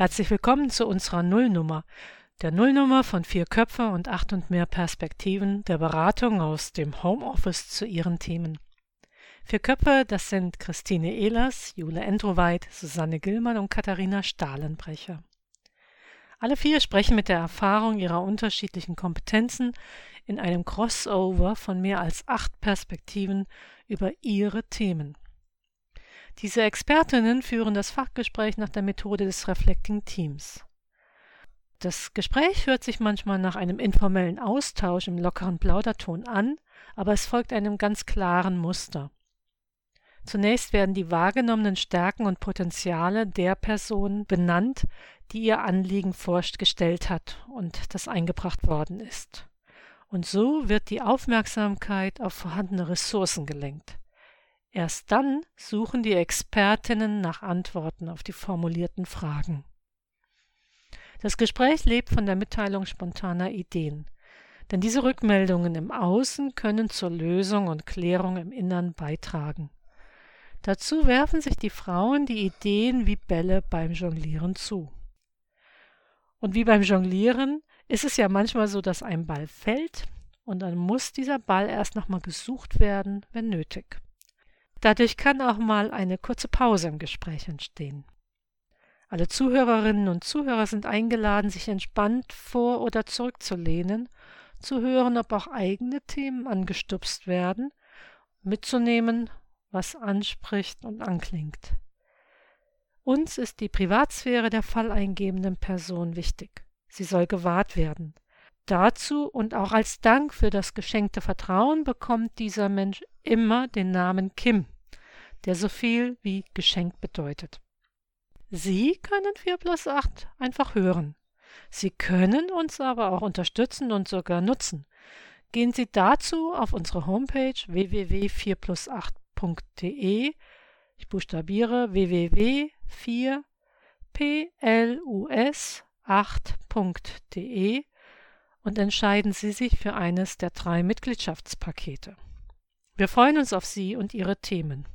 Herzlich willkommen zu unserer Nullnummer, der Nullnummer von vier Köpfe und acht und mehr Perspektiven der Beratung aus dem Homeoffice zu ihren Themen. Vier Köpfe, das sind Christine Ehlers, Jule Endroweit, Susanne Gillmann und Katharina Stahlenbrecher. Alle vier sprechen mit der Erfahrung ihrer unterschiedlichen Kompetenzen in einem Crossover von mehr als acht Perspektiven über ihre Themen. Diese Expertinnen führen das Fachgespräch nach der Methode des Reflecting Teams. Das Gespräch hört sich manchmal nach einem informellen Austausch im lockeren Plauderton an, aber es folgt einem ganz klaren Muster. Zunächst werden die wahrgenommenen Stärken und Potenziale der Person benannt, die ihr Anliegen forscht gestellt hat und das eingebracht worden ist. Und so wird die Aufmerksamkeit auf vorhandene Ressourcen gelenkt. Erst dann suchen die Expertinnen nach Antworten auf die formulierten Fragen. Das Gespräch lebt von der Mitteilung spontaner Ideen, denn diese Rückmeldungen im Außen können zur Lösung und Klärung im Innern beitragen. Dazu werfen sich die Frauen die Ideen wie Bälle beim Jonglieren zu. Und wie beim Jonglieren ist es ja manchmal so, dass ein Ball fällt und dann muss dieser Ball erst nochmal gesucht werden, wenn nötig. Dadurch kann auch mal eine kurze Pause im Gespräch entstehen. Alle Zuhörerinnen und Zuhörer sind eingeladen, sich entspannt vor oder zurückzulehnen, zu hören, ob auch eigene Themen angestupst werden, mitzunehmen, was anspricht und anklingt. Uns ist die Privatsphäre der falleingebenden Person wichtig. Sie soll gewahrt werden. Dazu und auch als Dank für das geschenkte Vertrauen bekommt dieser Mensch immer den Namen Kim, der so viel wie Geschenk bedeutet. Sie können 4 plus 8 einfach hören. Sie können uns aber auch unterstützen und sogar nutzen. Gehen Sie dazu auf unsere Homepage www.4plus8.de. Ich buchstabiere www.4plus8.de und entscheiden Sie sich für eines der drei Mitgliedschaftspakete. Wir freuen uns auf Sie und Ihre Themen.